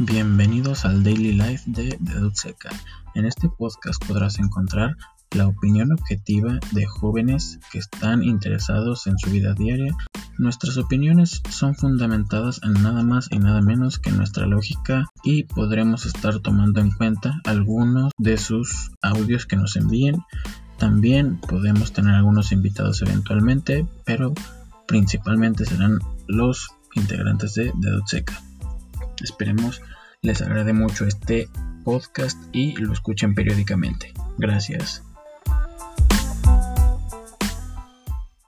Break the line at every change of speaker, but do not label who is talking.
Bienvenidos al Daily Life de Dedutseca. En este podcast podrás encontrar la opinión objetiva de jóvenes que están interesados en su vida diaria. Nuestras opiniones son fundamentadas en nada más y nada menos que nuestra lógica y podremos estar tomando en cuenta algunos de sus audios que nos envíen. También podemos tener algunos invitados eventualmente, pero principalmente serán los integrantes de Dedutseca. Esperemos les agrade mucho este podcast y lo escuchen periódicamente. Gracias.